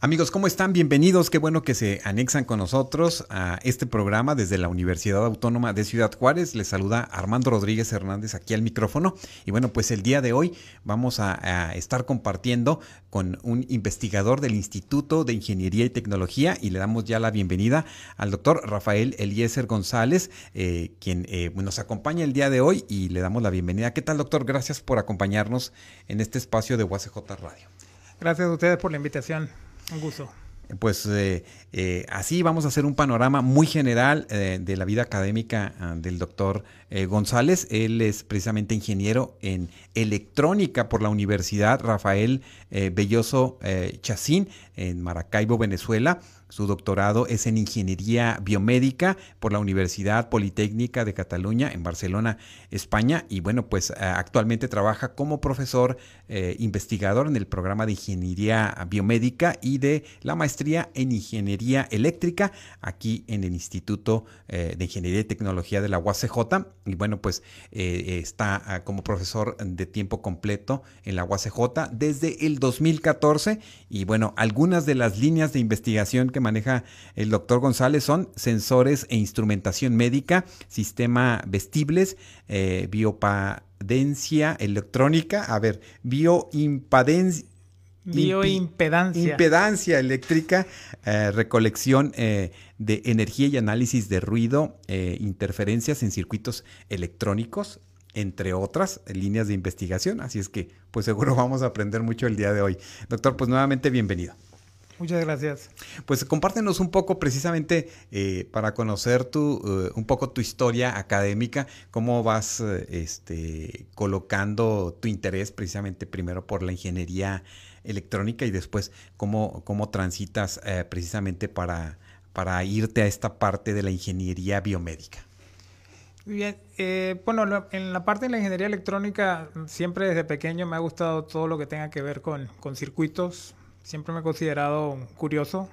Amigos, ¿cómo están? Bienvenidos. Qué bueno que se anexan con nosotros a este programa desde la Universidad Autónoma de Ciudad Juárez. Les saluda Armando Rodríguez Hernández aquí al micrófono. Y bueno, pues el día de hoy vamos a, estar compartiendo con un investigador del Instituto de Ingeniería y Tecnología y le damos ya la bienvenida al doctor Rafael Eliezer González, eh, quien eh, nos acompaña el día de hoy y le damos la bienvenida. ¿Qué tal, doctor? Gracias por acompañarnos en este espacio de UACJ Radio. Gracias a ustedes por la invitación. Un gusto. Pues eh, eh, así vamos a hacer un panorama muy general eh, de la vida académica ah, del doctor González. Él es precisamente ingeniero en electrónica por la Universidad Rafael Belloso Chacín en Maracaibo, Venezuela. Su doctorado es en Ingeniería Biomédica por la Universidad Politécnica de Cataluña en Barcelona, España. Y bueno, pues actualmente trabaja como profesor eh, investigador en el programa de Ingeniería Biomédica y de la maestría en Ingeniería Eléctrica aquí en el Instituto eh, de Ingeniería y Tecnología de la UACJ. Y bueno, pues eh, está ah, como profesor de tiempo completo en la UACJ desde el 2014. Y bueno, algunas de las líneas de investigación que maneja el doctor González son sensores e instrumentación médica, sistema vestibles, eh, biopadencia electrónica, a ver, bioimpadencia. Bioimpedancia. Impedancia eléctrica, eh, recolección eh, de energía y análisis de ruido, interferencias en circuitos electrónicos, entre otras líneas de investigación. Así es que, pues seguro vamos a aprender mucho el día de hoy. Doctor, pues nuevamente bienvenido. Muchas gracias. Pues compártenos un poco precisamente eh, para conocer tu, eh, un poco tu historia académica, cómo vas eh, este, colocando tu interés precisamente primero por la ingeniería electrónica y después cómo, cómo transitas precisamente para, para irte a esta parte de la ingeniería biomédica. Bien, bueno, en la parte de la ingeniería electrónica siempre desde pequeño me ha gustado todo lo que tenga que ver con, con circuitos, siempre me he considerado curioso.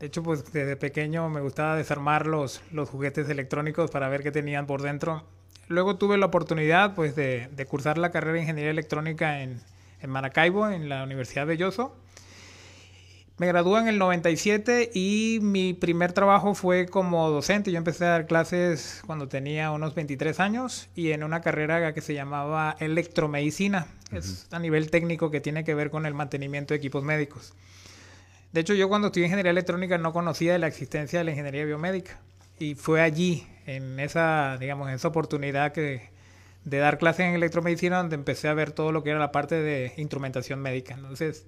De hecho, pues desde pequeño me gustaba desarmar los, los juguetes electrónicos para ver qué tenían por dentro. Luego tuve la oportunidad pues de, cursar la carrera de Ingeniería Electrónica en, en Maracaibo, en la Universidad de Belloso. Me gradué en el 97 y mi primer trabajo fue como docente. Yo empecé a dar clases cuando tenía unos 23 años y en una carrera que se llamaba electromedicina. Es a nivel técnico que tiene que ver con el mantenimiento de equipos médicos. De hecho, yo cuando estudié ingeniería electrónica no conocía de la existencia de la ingeniería biomédica. Y fue allí, en esa, digamos, en esa oportunidad que, de dar clases en electromedicina, donde empecé a ver todo lo que era la parte de instrumentación médica. Entonces,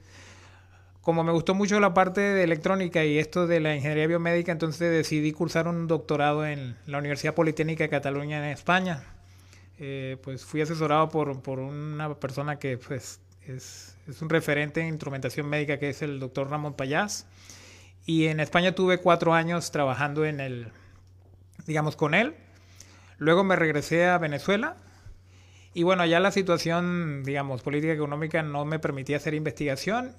como me gustó mucho la parte de electrónica y esto de la ingeniería biomédica, entonces decidí cursar un doctorado en la Universidad Politécnica de Cataluña en España. Eh, pues fui asesorado por, por, una persona que pues, es, es, un referente en instrumentación médica, que es el doctor Ramón Payás. Y en España tuve cuatro años trabajando en el, digamos, con él. Luego me regresé a Venezuela. Y bueno, allá la situación, digamos, política económica no me permitía hacer investigación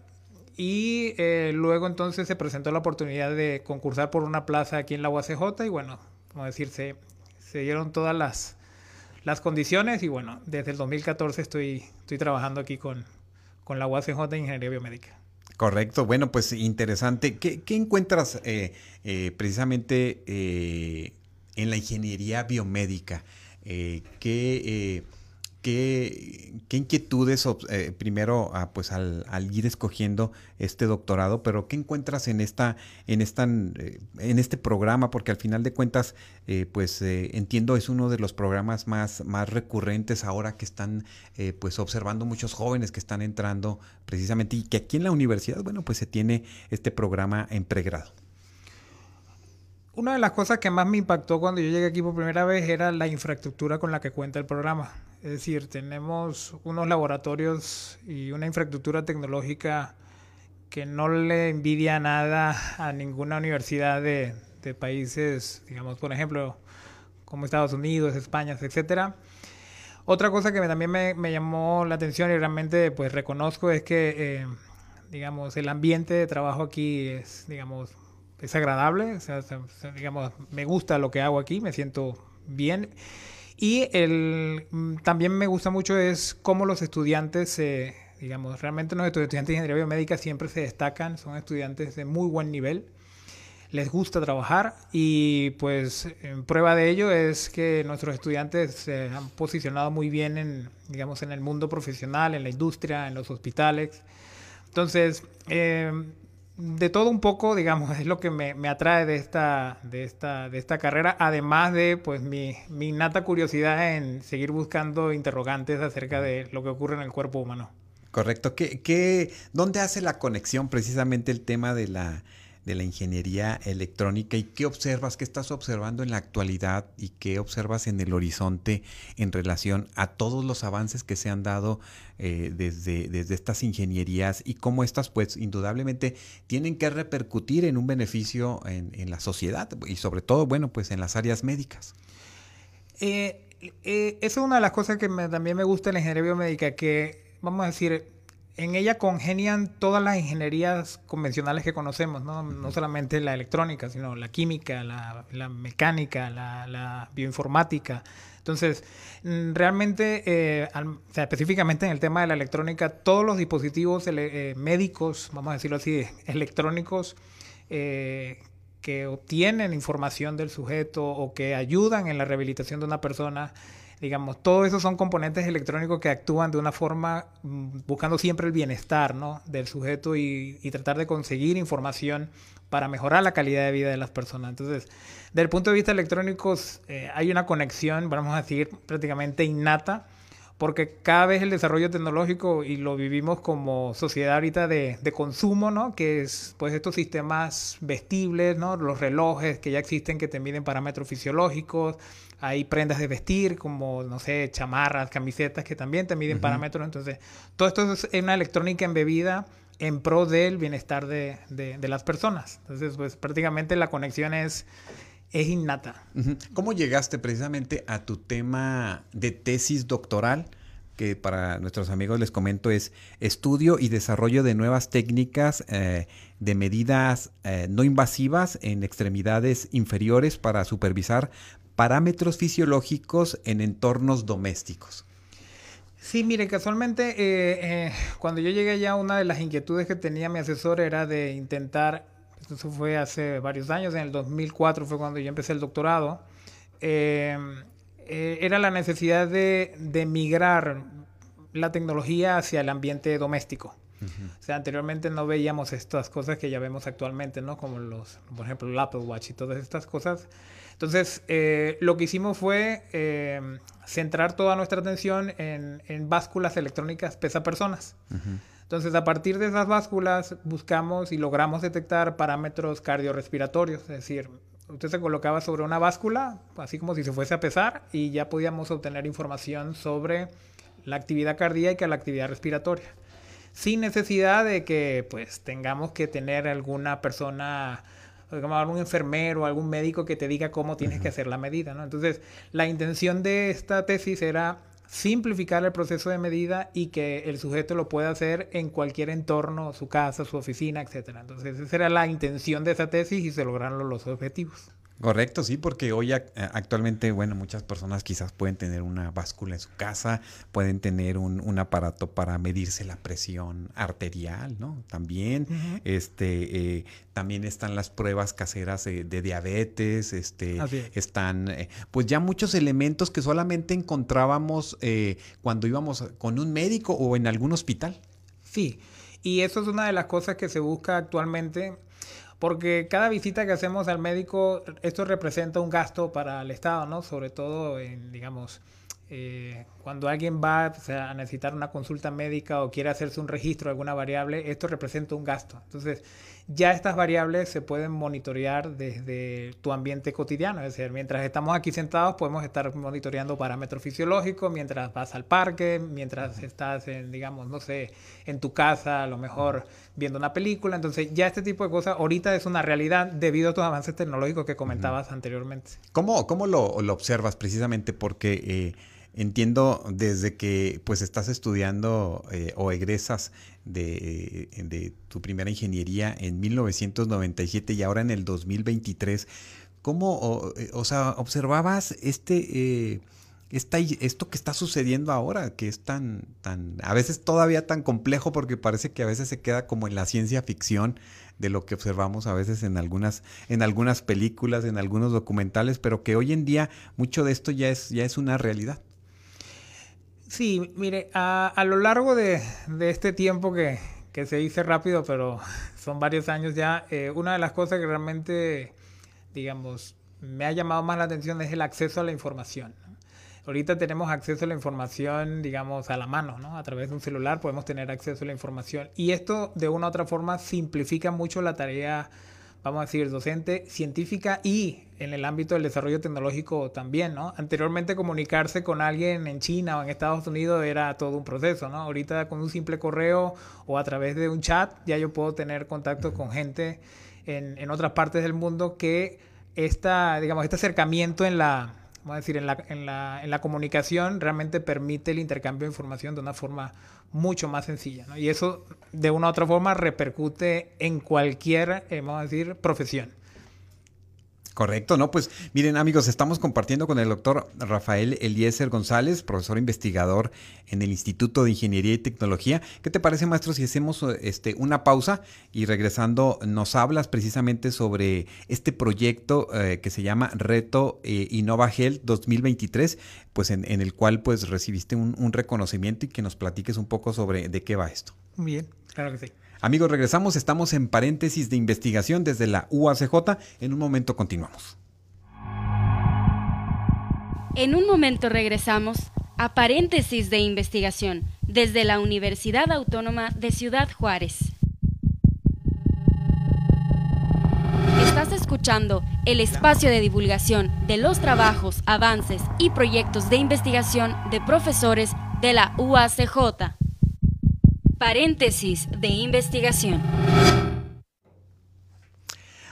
y eh, luego entonces se presentó la oportunidad de concursar por una plaza aquí en la UACJ y bueno, como decir, se, dieron todas las, las condiciones y bueno, desde el 2014 estoy, estoy trabajando aquí con, con la UACJ de Ingeniería Biomédica. Correcto, bueno, pues interesante. ¿Qué, qué encuentras eh, eh, precisamente en la ingeniería biomédica? ¿Qué ¿Qué, inquietudes, eh, primero, ah, pues al, ir escogiendo este doctorado, pero qué encuentras en esta, en esta, eh, en este programa? Porque al final de cuentas, eh, pues entiendo es uno de los programas más, más recurrentes ahora que están, pues observando muchos jóvenes que están entrando precisamente y que aquí en la universidad, bueno, pues se tiene este programa en pregrado. Una de las cosas que más me impactó cuando yo llegué aquí por primera vez era la infraestructura con la que cuenta el programa. Es decir, tenemos unos laboratorios y una infraestructura tecnológica que no le envidia nada a ninguna universidad de, países, digamos, por ejemplo, como Estados Unidos, España, etcétera. Otra cosa que también me, llamó la atención y realmente pues reconozco es que, eh, digamos, el ambiente de trabajo aquí es, digamos, es agradable, o sea, digamos, me gusta lo que hago aquí, me siento bien. Y el, mm, también me gusta mucho es cómo los estudiantes se, digamos, realmente los estudiantes de ingeniería biomédica siempre se destacan, son estudiantes de muy buen nivel les gusta trabajar y pues en prueba de ello es que nuestros estudiantes se han posicionado muy bien en, digamos, en el mundo profesional, en la industria, en los hospitales. Entonces, eh, de todo un poco, digamos, es lo que me, me, atrae de esta, de, esta, de esta carrera, además de pues mi, mi innata curiosidad en seguir buscando interrogantes acerca de lo que ocurre en el cuerpo humano. Correcto. ¿Qué, qué, ¿Dónde hace la conexión precisamente el tema de la de la ingeniería electrónica y qué observas, qué estás observando en la actualidad y qué observas en el horizonte en relación a todos los avances que se han dado eh, desde, desde estas ingenierías y cómo estas pues indudablemente tienen que repercutir en un beneficio en, la sociedad y sobre todo, bueno, pues en las áreas médicas. Eh, eh, es una de las cosas que también me gusta en la ingeniería biomédica, que vamos a decir, en ella congenian todas las ingenierías convencionales que conocemos, no, no solamente la electrónica, sino la química, la, mecánica, la, bioinformática. Entonces, mm, realmente, eh, específicamente en el tema de la electrónica, todos los dispositivos eh, médicos, vamos a decirlo así, electrónicos, eh, que obtienen información del sujeto o que ayudan en la rehabilitación de una persona, digamos, todo eso son componentes electrónicos que actúan de una forma mm, buscando siempre el bienestar ¿no? del sujeto y, tratar de conseguir información para mejorar la calidad de vida de las personas. Entonces, desde el punto de vista electrónico, eh, hay una conexión, vamos a decir, prácticamente innata porque cada vez el desarrollo tecnológico, y lo vivimos como sociedad ahorita de, de, consumo, ¿no? Que es, pues, estos sistemas vestibles, ¿no? Los relojes que ya existen que te miden parámetros fisiológicos, hay prendas de vestir como, no sé, chamarras, camisetas que también te miden parámetros. Entonces, todo esto es una electrónica embebida en pro del bienestar de, de, de las personas. Entonces, pues, prácticamente la conexión es es innata. ¿Cómo llegaste precisamente a tu tema de tesis doctoral? que para nuestros amigos les comento es estudio y desarrollo de nuevas técnicas eh, de medidas eh, no invasivas en extremidades inferiores para supervisar parámetros fisiológicos en entornos domésticos. Sí, mire, casualmente eh, cuando yo llegué ya una de las inquietudes que tenía mi asesor era de intentar eso fue hace varios años, en el 2004 fue cuando yo empecé el doctorado, eh, era la necesidad de, de, migrar la tecnología hacia el ambiente doméstico. O sea, anteriormente no veíamos estas cosas que ya vemos actualmente, ¿no? Como los, por ejemplo, el Apple Watch y todas estas cosas. Entonces, eh, lo que hicimos fue em, centrar toda nuestra atención en, en básculas electrónicas pesa personas. Entonces, a partir de esas básculas buscamos y logramos detectar parámetros cardiorrespiratorios, es decir, usted se colocaba sobre una báscula, así como si se fuese a pesar, y ya podíamos obtener información sobre la actividad cardíaca y la actividad respiratoria, sin necesidad de que pues tengamos que tener alguna persona como algún enfermero, algún médico que te diga cómo tienes que hacer la medida, ¿no? Entonces, la intención de esta tesis era simplificar el proceso de medida y que el sujeto lo pueda hacer en cualquier entorno, su casa, su oficina, etc. Entonces, esa era la intención de esa tesis y se lograron los objetivos. Correcto, sí, porque hoy actualmente, bueno, muchas personas quizás pueden tener una báscula en su casa, pueden tener un, aparato para medirse la presión arterial, ¿no? También, este, eh, también están las pruebas caseras de, diabetes, este, están, eh, pues ya muchos elementos que solamente encontrábamos eh, cuando íbamos con un médico o en algún hospital. Sí, y eso es una de las cosas que se busca actualmente porque cada visita que hacemos al médico, esto representa un gasto para el Estado, ¿no? Sobre todo, en, digamos, eh, cuando alguien va a necesitar una consulta médica o quiere hacerse un registro de alguna variable, esto representa un gasto. Entonces, ya estas variables se pueden monitorear desde tu ambiente cotidiano. Es decir, mientras estamos aquí sentados podemos estar monitoreando parámetros fisiológicos, mientras vas al parque, mientras estás en, digamos, no sé, en tu casa, a lo mejor viendo una película. Entonces ya este tipo de cosas ahorita es una realidad debido a estos avances tecnológicos que comentabas anteriormente. ¿Cómo, cómo lo, lo, observas precisamente? Porque... Eh, entiendo desde que pues estás estudiando eh, o egresas de, tu primera ingeniería en 1997 y ahora en el 2023, ¿cómo, o, eh, sea, observabas este... Eh, esto que está sucediendo ahora, que es tan, tan, a veces todavía tan complejo porque parece que a veces se queda como en la ciencia ficción de lo que observamos a veces en algunas, en algunas películas, en algunos documentales, pero que hoy en día mucho de esto ya es, ya es una realidad. Sí, mire, a, lo largo de, este tiempo que, se dice rápido, pero son varios años ya, eh, una de las cosas que realmente, digamos, me ha llamado más la atención es el acceso a la información. Ahorita tenemos acceso a la información, digamos, a la mano, ¿no? A través de un celular podemos tener acceso a la información. Y esto, de una u otra forma, simplifica mucho la tarea vamos a decir, docente científica y en el ámbito del desarrollo tecnológico también, ¿no? Anteriormente comunicarse con alguien en China o en Estados Unidos era todo un proceso, ¿no? Ahorita con un simple correo o a través de un chat ya yo puedo tener contacto con gente en, en otras partes del mundo que esta, digamos, este acercamiento en la, vamos a decir, en la, en la, en la comunicación realmente permite el intercambio de información de una forma mucho más sencilla. ¿no? Y eso de una u otra forma repercute en cualquier, eh, vamos a decir, profesión. Correcto, ¿no? Pues miren amigos, estamos compartiendo con el doctor Rafael Eliezer González, profesor investigador en el Instituto de Ingeniería y Tecnología. ¿Qué te parece, maestro, si hacemos este, una pausa y regresando nos hablas precisamente sobre este proyecto eh, que se llama Reto eh, Innova Health 2023, pues en, el cual pues recibiste un, un reconocimiento y que nos platiques un poco sobre de qué va esto? Bien, claro que sí. Amigos, regresamos, estamos en paréntesis de investigación desde la UACJ. En un momento continuamos. En un momento regresamos a paréntesis de investigación desde la Universidad Autónoma de Ciudad Juárez. Estás escuchando el espacio de divulgación de los trabajos, avances y proyectos de investigación de profesores de la UACJ. Paréntesis de investigación.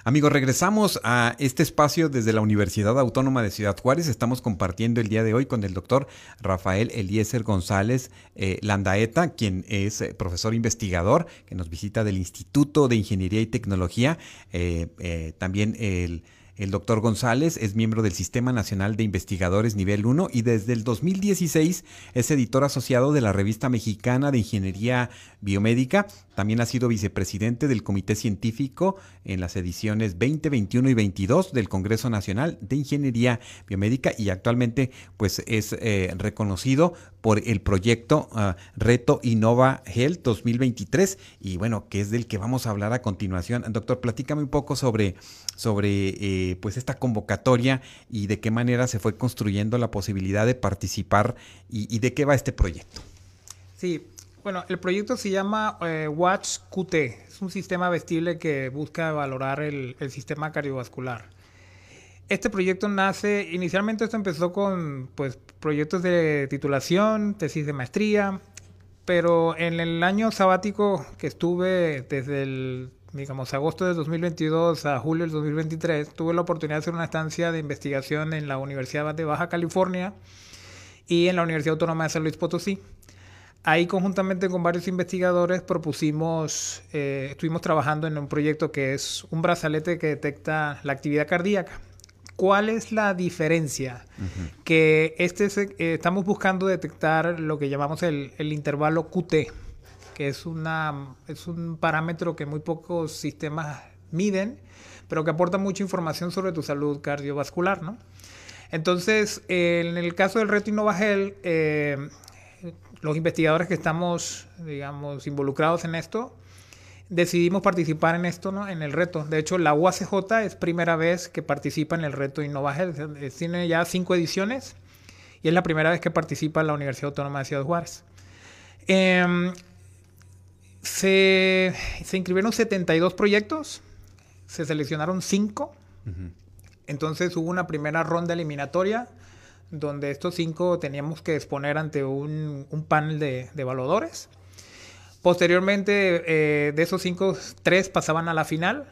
Amigos, regresamos a este espacio desde la Universidad Autónoma de Ciudad Juárez. Estamos compartiendo el día de hoy con el doctor Rafael Eliezer González eh, Landaeta, quien es eh, profesor investigador que nos visita del Instituto de Ingeniería y Tecnología. Eh, también el el doctor González es miembro del Sistema Nacional de Investigadores Nivel 1 y desde el 2016 es editor asociado de la Revista Mexicana de Ingeniería Biomédica. También ha sido vicepresidente del Comité Científico en las ediciones 20, 21 y 22 del Congreso Nacional de Ingeniería Biomédica y actualmente pues es eh, reconocido por el proyecto ah, Reto Innova Health 2023 y bueno, que es del que vamos a hablar a continuación. Doctor, platícame un poco sobre, sobre eh, pues esta convocatoria y de qué manera se fue construyendo la posibilidad de participar y, de qué va este proyecto. Sí, bueno, el proyecto se llama eh, Watch QT. Es un sistema vestible que busca valorar el, el sistema cardiovascular. Este proyecto nace, inicialmente esto empezó con pues, proyectos de titulación, tesis de maestría, pero en el año sabático que estuve desde el, digamos, agosto de 2022 a julio del 2023, tuve la oportunidad de hacer una estancia de investigación en la Universidad de Baja California y en la Universidad Autónoma de San Luis Potosí. Ahí conjuntamente con varios investigadores propusimos, eh, estuvimos trabajando en un proyecto que es un brazalete que detecta la actividad cardíaca. ¿Cuál es la diferencia? Que este eh, estamos buscando detectar lo que llamamos el, intervalo QT, que es, una, es un parámetro que muy pocos sistemas miden, pero que aporta mucha información sobre tu salud cardiovascular, ¿no? Entonces, en el caso del reto Innovagel, eh, los investigadores que estamos, digamos, involucrados en esto, decidimos participar en esto, ¿no? En el reto. De hecho, la UACJ es primera vez que participa en el reto Innovagel. Tiene ya cinco ediciones y es la primera vez que participa la Universidad Autónoma de Ciudad Juárez. Em, Se, se inscribieron 72 proyectos, se seleccionaron 5. Entonces hubo una primera ronda eliminatoria donde estos 5 teníamos que exponer ante un, un panel de, de, evaluadores. Posteriormente, eh, de esos 5, 3 pasaban a la final.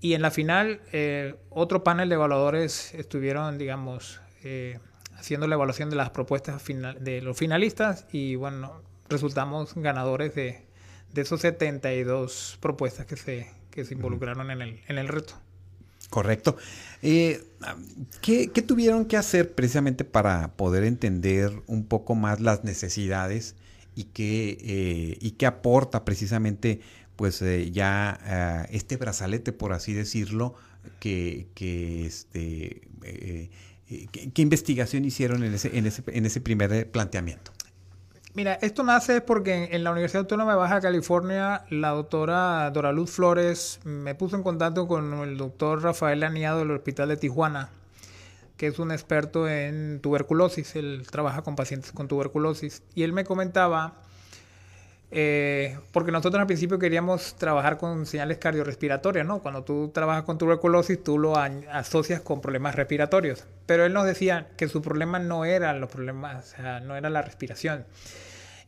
Y en la final, eh, otro panel de evaluadores estuvieron, digamos, eh, haciendo la evaluación de las propuestas final, de los finalistas. Y bueno, resultamos ganadores de, de esos 72 propuestas que se, que se involucraron en el, en el reto. Correcto. Eh, ¿qué, ¿qué, tuvieron que hacer precisamente para poder entender un poco más las necesidades y qué, eh, y qué aporta precisamente pues eh, ya uh, este brazalete, por así decirlo, que, que este, eh, ¿qué, ¿qué, investigación hicieron en ese, en ese, en ese primer planteamiento? Mira, esto nace porque en la Universidad Autónoma de Baja California la doctora Dora Luz Flores me puso en contacto con el doctor Rafael Aniado del Hospital de Tijuana, que es un experto en tuberculosis, él trabaja con pacientes con tuberculosis, y él me comentaba, eh, porque nosotros al principio queríamos trabajar con señales cardiorrespiratorias, ¿no? Cuando tú trabajas con tuberculosis, tú lo asocias con problemas respiratorios, pero él nos decía que su problema no eran los problemas, o sea, no era la respiración.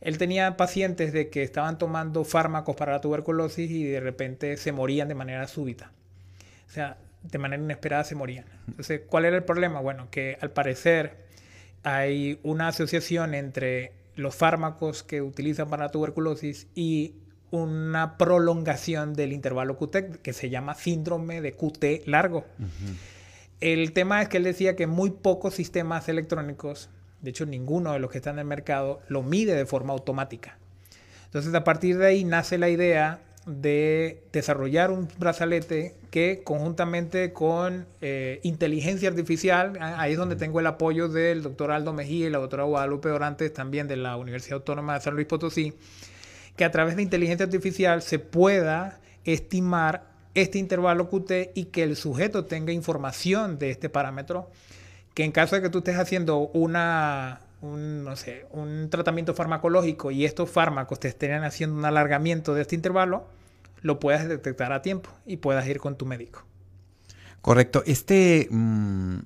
Él tenía pacientes de que estaban tomando fármacos para la tuberculosis y de repente se morían de manera súbita. O sea, de manera inesperada se morían. Entonces, ¿cuál era el problema? Bueno, que al parecer hay una asociación entre los fármacos que utilizan para la tuberculosis y una prolongación del intervalo QT que se llama síndrome de QT largo. Uh -huh. El tema es que él decía que muy pocos sistemas electrónicos, de hecho ninguno de los que están en el mercado, lo mide de forma automática. Entonces a partir de ahí nace la idea de desarrollar un brazalete que conjuntamente con eh, inteligencia artificial, ahí es donde tengo el apoyo del doctor Aldo Mejía y la doctora Guadalupe Orantes también de la Universidad Autónoma de San Luis Potosí, que a través de inteligencia artificial se pueda estimar este intervalo QT y que el sujeto tenga información de este parámetro, que en caso de que tú estés haciendo una, un, no sé, un tratamiento farmacológico y estos fármacos te estén haciendo un alargamiento de este intervalo, lo puedas detectar a tiempo y puedas ir con tu médico. Correcto. Este, mmm,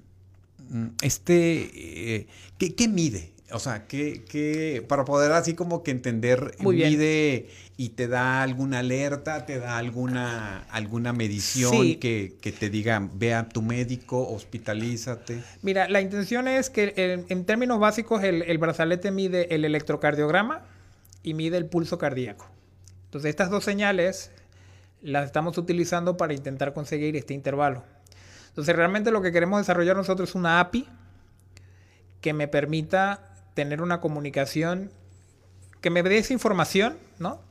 este, eh, ¿qué, ¿qué, mide? O sea, ¿qué, qué, para poder así como que entender, Muy bien. mide y te da alguna alerta, te da alguna, alguna medición Sí. que, que te diga, ve a tu médico, hospitalízate. Mira, la intención es que en, en términos básicos el, el brazalete mide el electrocardiograma y mide el pulso cardíaco. Entonces estas dos señales las estamos utilizando para intentar conseguir este intervalo. Entonces realmente lo que queremos desarrollar nosotros es una API que me permita tener una comunicación, que me dé esa información, ¿no?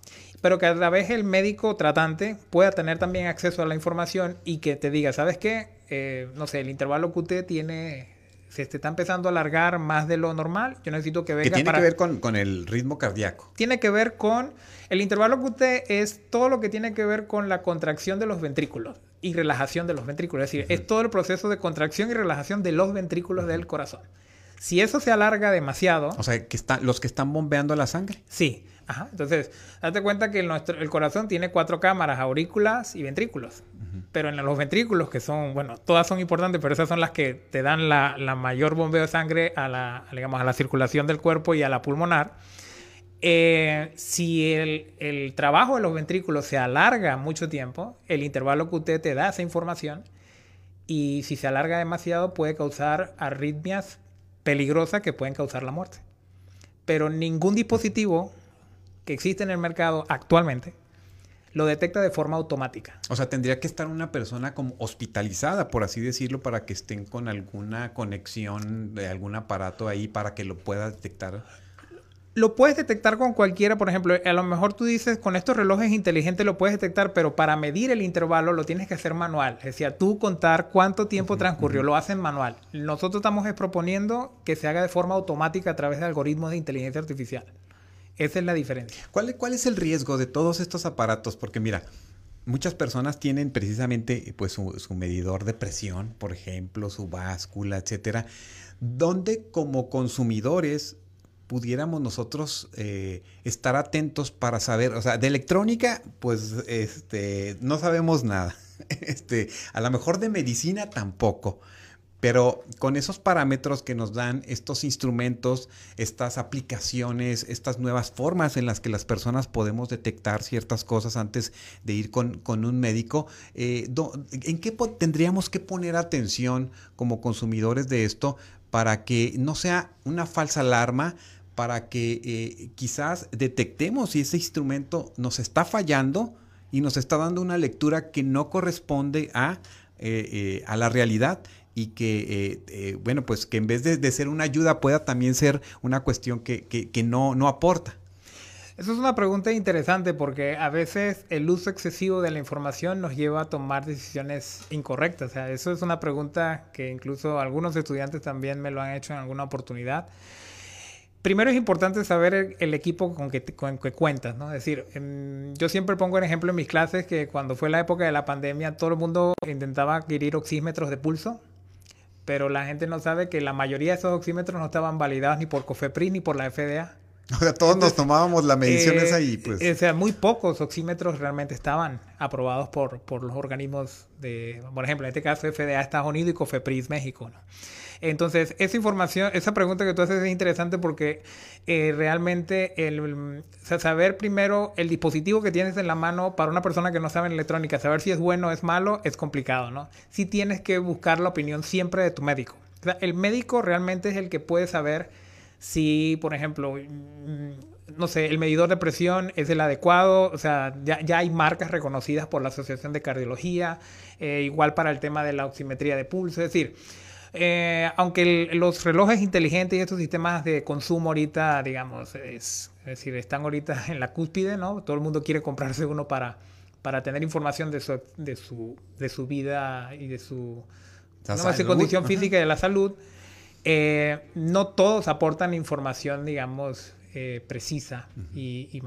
Pero que a través del médico tratante pueda tener también acceso a la información y que te diga, ¿sabes qué? Eh, no sé, el intervalo QT tiene, se te está empezando a alargar más de lo normal. Yo necesito que venga Que tiene para... que ver con, con el ritmo cardíaco. Tiene que ver con... El intervalo QT es todo lo que tiene que ver con la contracción de los ventrículos y relajación de los ventrículos. Es decir, uh -huh. es todo el proceso de contracción y relajación de los ventrículos uh -huh. del corazón. Si eso se alarga demasiado... O sea, que está, los que están bombeando la sangre. Sí. Ajá. Entonces, date cuenta que el, nuestro, el corazón tiene cuatro cámaras, aurículas y ventrículos. Uh -huh. Pero en los ventrículos, que son, bueno, todas son importantes, pero esas son las que te dan la, la mayor bombeo de sangre a la, digamos, a la circulación del cuerpo y a la pulmonar. Eh, si el, el, trabajo de los ventrículos se alarga mucho tiempo, el intervalo QT te da esa información y si se alarga demasiado puede causar arritmias peligrosas que pueden causar la muerte. Pero ningún dispositivo que existe en el mercado actualmente lo detecta de forma automática. O sea, tendría que estar una persona como hospitalizada, por así decirlo, para que estén con alguna conexión de algún aparato ahí para que lo pueda detectar. Lo puedes detectar con cualquiera, por ejemplo, a lo mejor tú dices, con estos relojes inteligentes lo puedes detectar, pero para medir el intervalo lo tienes que hacer manual. Es decir, tú contar cuánto tiempo transcurrió, lo hacen manual. Nosotros estamos proponiendo que se haga de forma automática a través de algoritmos de inteligencia artificial. Esa es la diferencia. ¿Cuál, ¿Cuál, es el riesgo de todos estos aparatos? Porque mira, muchas personas tienen precisamente pues, su, su medidor de presión, por ejemplo, su báscula, etcétera, donde como consumidores pudiéramos nosotros eh, estar atentos para saber, o sea, de electrónica, pues este, no sabemos nada. Este, a lo mejor de medicina tampoco. Pero con esos parámetros que nos dan estos instrumentos, estas aplicaciones, estas nuevas formas en las que las personas podemos detectar ciertas cosas antes de ir con, un médico, eh, ¿en qué tendríamos que poner atención como consumidores de esto para que no sea una falsa alarma, para que eh, quizás detectemos si ese instrumento nos está fallando y nos está dando una lectura que no corresponde a, eh, a la realidad y que, eh, eh, bueno, pues que en vez de, ser una ayuda pueda también ser una cuestión que, que, no, no aporta. Eso es una pregunta interesante porque a veces el uso excesivo de la información nos lleva a tomar decisiones incorrectas. O sea, eso es una pregunta que incluso algunos estudiantes también me lo han hecho en alguna oportunidad. Primero es importante saber el, equipo con que, con cuentas, ¿no? Es decir, em, yo siempre pongo el ejemplo en mis clases que cuando fue la época de la pandemia todo el mundo intentaba adquirir oxímetros de pulso pero la gente no sabe que la mayoría de esos oxímetros no estaban validados ni por COFEPRIS ni por la FDA. O sea, todos nos tomábamos la medición eh, esa y pues... O sea, muy pocos oxímetros realmente estaban aprobados por, por los organismos de, por ejemplo, en este caso FDA Estados Unidos y COFEPRIS México, ¿no? Entonces, esa información, esa pregunta que tú haces es interesante porque eh, realmente el, saber primero el dispositivo que tienes en la mano para una persona que no sabe en electrónica, saber si es bueno o es malo, es complicado, ¿no? Sí tienes que buscar la opinión siempre de tu médico. O sea, el médico realmente es el que puede saber si, por ejemplo, mm, no sé, el medidor de presión es el adecuado, o sea, ya, ya hay marcas reconocidas por la Asociación de Cardiología, eh, igual para el tema de la oximetría de pulso, es decir, eh, aunque los relojes inteligentes y estos sistemas de consumo ahorita, digamos, es, decir, están ahorita en la cúspide, ¿no? Todo el mundo quiere comprarse uno para, para tener información de su, de su, de su vida y de su, condición física y de la salud. Eh, no todos aportan información, digamos, eh, precisa y,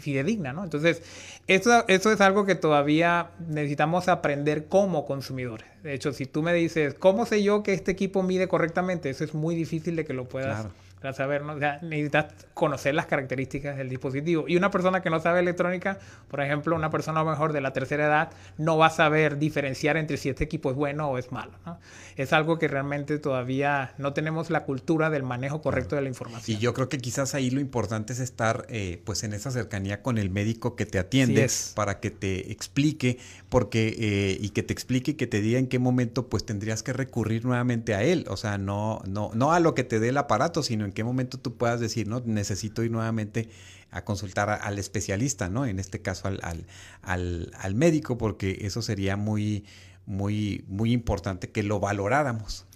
fidedigna, ¿no? Entonces, esto, esto es algo que todavía necesitamos aprender como consumidores. De hecho, si tú me dices, ¿cómo sé yo que este equipo mide correctamente? Eso es muy difícil de que lo puedas para saber, ¿no? necesitas conocer las características del dispositivo. Y una persona que no sabe electrónica, por ejemplo, una persona a lo mejor de la tercera edad, no va a saber diferenciar entre si este equipo es bueno o es malo. ¿no? Es algo que realmente todavía no tenemos la cultura del manejo correcto de la información. Y yo creo que quizás ahí lo importante es estar eh, pues en esa cercanía con el médico que te atiende para que te explique porque eh, y que te explique y que te diga en qué momento pues tendrías que recurrir nuevamente a él. O sea, no, no, no a lo que te dé el aparato, sino en en qué momento tú puedas decir, no, necesito ir nuevamente a consultar al especialista, ¿no? En este caso al, al, al, médico, porque eso sería muy, muy, muy importante que lo valoráramos.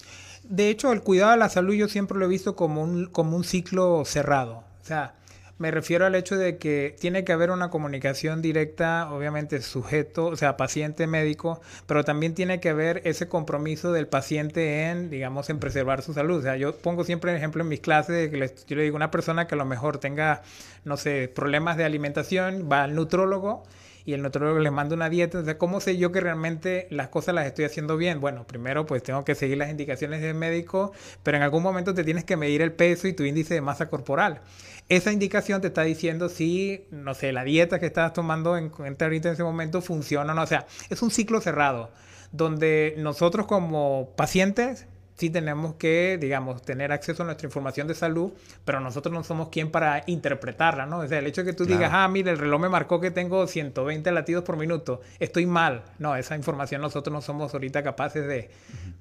De hecho, el cuidado de la salud yo siempre lo he visto como un, como un ciclo cerrado. O sea, me refiero al hecho de que tiene que haber una comunicación directa, obviamente sujeto, o sea, paciente-médico, pero también tiene que haber ese compromiso del paciente en, digamos, en preservar su salud. O sea, yo pongo siempre el ejemplo en mis clases de que yo le digo, una persona que a lo mejor tenga, no sé, problemas de alimentación, va al nutrólogo y el nutrólogo le manda una dieta. O sea, ¿cómo sé yo que realmente las cosas las estoy haciendo bien? Bueno, primero pues tengo que seguir las indicaciones del médico, pero en algún momento te tienes que medir el peso y tu índice de masa corporal. Esa indicación te está diciendo si, no sé, la dieta que estás tomando en, ahorita en ese momento funciona o no. O sea, es un ciclo cerrado donde nosotros como pacientes sí tenemos que, digamos, tener acceso a nuestra información de salud, pero nosotros no somos quien para interpretarla, ¿no? O sea, el hecho de que tú digas, ah, mire, el reloj me marcó que tengo 120 latidos por minuto, estoy mal. No, esa información nosotros no somos ahorita capaces de,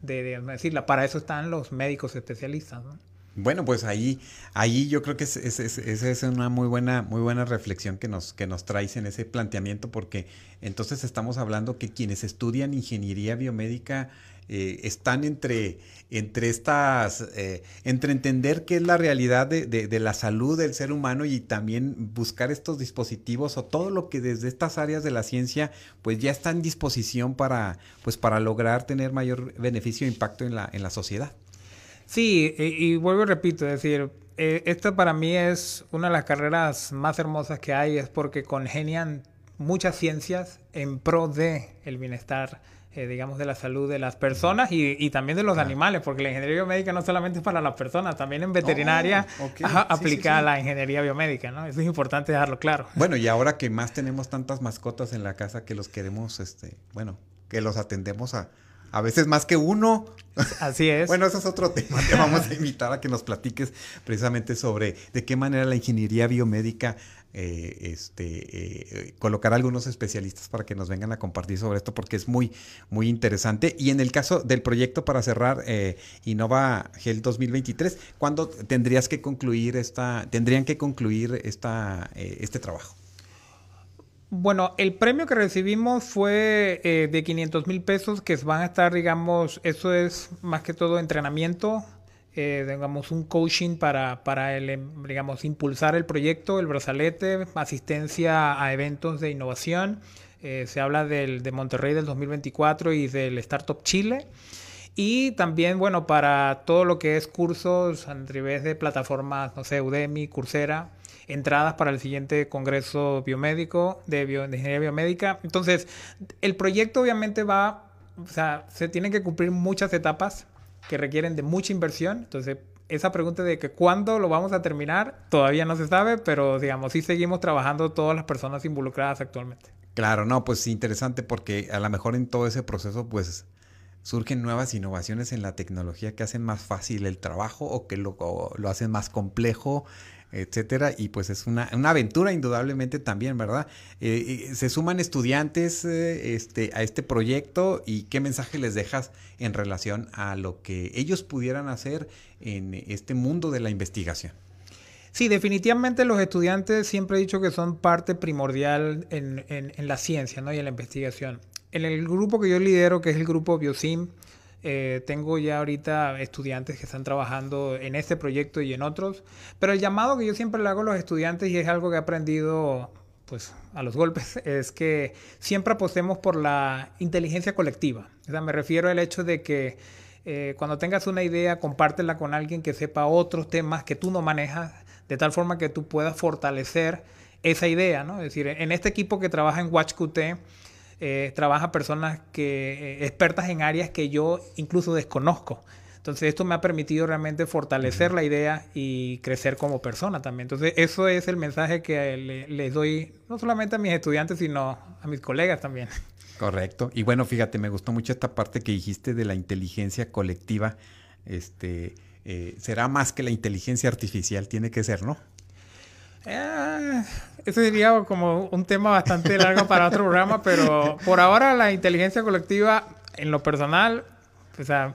de decirla. Para eso están los médicos especialistas, ¿no? Bueno, pues ahí, ahí yo creo que esa es, una muy buena, muy buena reflexión que nos, que nos traes en ese planteamiento, porque entonces estamos hablando que quienes estudian ingeniería biomédica eh, están entre, entre estas, eh, entre entender qué es la realidad de, de, la salud del ser humano y también buscar estos dispositivos o todo lo que desde estas áreas de la ciencia pues ya está en disposición para, pues para lograr tener mayor beneficio e impacto en la, en la sociedad. Sí, y, vuelvo y repito, es decir, eh, esta para mí es una de las carreras más hermosas que hay, es porque congenian muchas ciencias en pro de el bienestar eh, digamos, de la salud de las personas y, también de los animales, porque la ingeniería biomédica no solamente es para las personas, también en veterinaria oh, aplica la ingeniería biomédica, ¿no? Eso es importante dejarlo claro. Bueno, y ahora que más tenemos tantas mascotas en la casa que los queremos, este, bueno, que los atendemos a, a veces más que uno. Así es. bueno, eso es otro tema. Te vamos a invitar a que nos platiques precisamente sobre de qué manera la ingeniería biomédica eh, este, eh, colocar a algunos especialistas para que nos vengan a compartir sobre esto porque es muy, muy interesante. Y en el caso del proyecto para cerrar eh, Innova Gel 2023, ¿cuándo tendrías que concluir esta, tendrían que concluir esta, este trabajo? Bueno, el premio que recibimos fue de 500 mil pesos que van a estar, digamos, eso es más que todo entrenamiento eh, digamos, un coaching para, para el, em, digamos, impulsar el proyecto, el brazalete, asistencia a eventos de innovación. Eh, se habla del, de Monterrey del 2024 y del Startup Chile. Y también, bueno, para todo lo que es cursos a través de plataformas, no sé, Udemy, Coursera, entradas para el siguiente Congreso Biomédico de, bio, de Ingeniería Biomédica. Entonces, el proyecto obviamente va, o sea, se tienen que cumplir muchas etapas que requieren de mucha inversión. Entonces, esa pregunta de que cuándo lo vamos a terminar todavía no se sabe, pero digamos, sí seguimos trabajando todas las personas involucradas actualmente. Claro, no, pues interesante porque a lo mejor en todo ese proceso, pues surgen nuevas innovaciones en la tecnología que hacen más fácil el trabajo o que lo, lo hacen más complejo etcétera. Y pues es una, aventura indudablemente también, ¿verdad? Eh, se suman estudiantes eh, este, a este proyecto y qué mensaje les dejas en relación a lo que ellos pudieran hacer en este mundo de la investigación. Sí, definitivamente los estudiantes siempre he dicho que son parte primordial en, en la ciencia ¿no? y en la investigación. En el grupo que yo lidero, que es el grupo BioSim, eh, tengo ya ahorita estudiantes que están trabajando en este proyecto y en otros, pero el llamado que yo siempre le hago a los estudiantes y es algo que he aprendido pues a los golpes es que siempre apostemos por la inteligencia colectiva. O sea, me refiero al hecho de que eh, cuando tengas una idea, compártela con alguien que sepa otros temas que tú no manejas, de tal forma que tú puedas fortalecer esa idea, ¿no? Es decir, en este equipo que trabaja en WatchQT, eh, trabaja personas que, eh, expertas en áreas que yo incluso desconozco. Entonces esto me ha permitido realmente fortalecer la idea y crecer como persona también. Entonces eso es el mensaje que les doy no solamente a mis estudiantes, sino a mis colegas también. Correcto. Y bueno, fíjate, me gustó mucho esta parte que dijiste de la inteligencia colectiva. Este, eh, será más que la inteligencia artificial, tiene que ser, ¿no? Eh, eso sería como un tema bastante largo para otro programa, pero por ahora la inteligencia colectiva, en lo personal, o sea,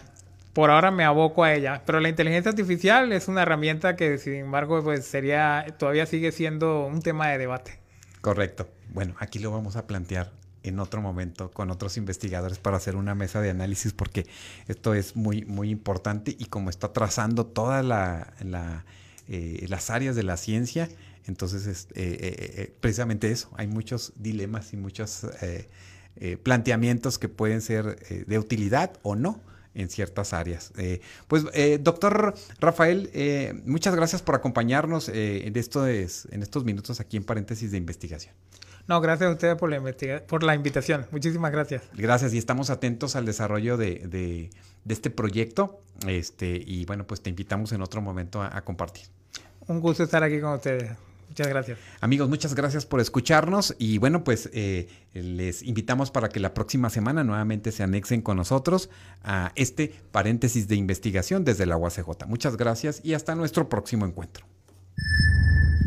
por ahora me aboco a ella. Pero la inteligencia artificial es una herramienta que, sin embargo, pues sería, todavía sigue siendo un tema de debate. Correcto. Bueno, aquí lo vamos a plantear en otro momento con otros investigadores para hacer una mesa de análisis porque esto es muy, muy importante y como está trazando todas eh, las áreas de la ciencia, entonces, es, eh, eh, eh, precisamente eso, hay muchos dilemas y muchos planteamientos que pueden ser de utilidad o no en ciertas áreas. pues, doctor Rafael, muchas gracias por acompañarnos en, esto en estos minutos aquí en paréntesis de investigación. No, gracias a ustedes por la, por la invitación. Muchísimas gracias. Gracias y estamos atentos al desarrollo de, de, este proyecto. Este, y bueno, pues te invitamos en otro momento a compartir. Un gusto estar aquí con ustedes. Muchas gracias. Amigos, muchas gracias por escucharnos y bueno, pues eh, les invitamos para que la próxima semana nuevamente se anexen con nosotros a este paréntesis de investigación desde la UACJ. Muchas gracias y hasta nuestro próximo encuentro.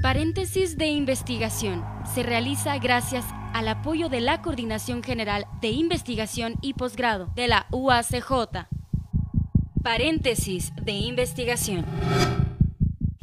Paréntesis de investigación se realiza gracias al apoyo de la Coordinación General de Investigación y Posgrado de la UACJ. Paréntesis de investigación.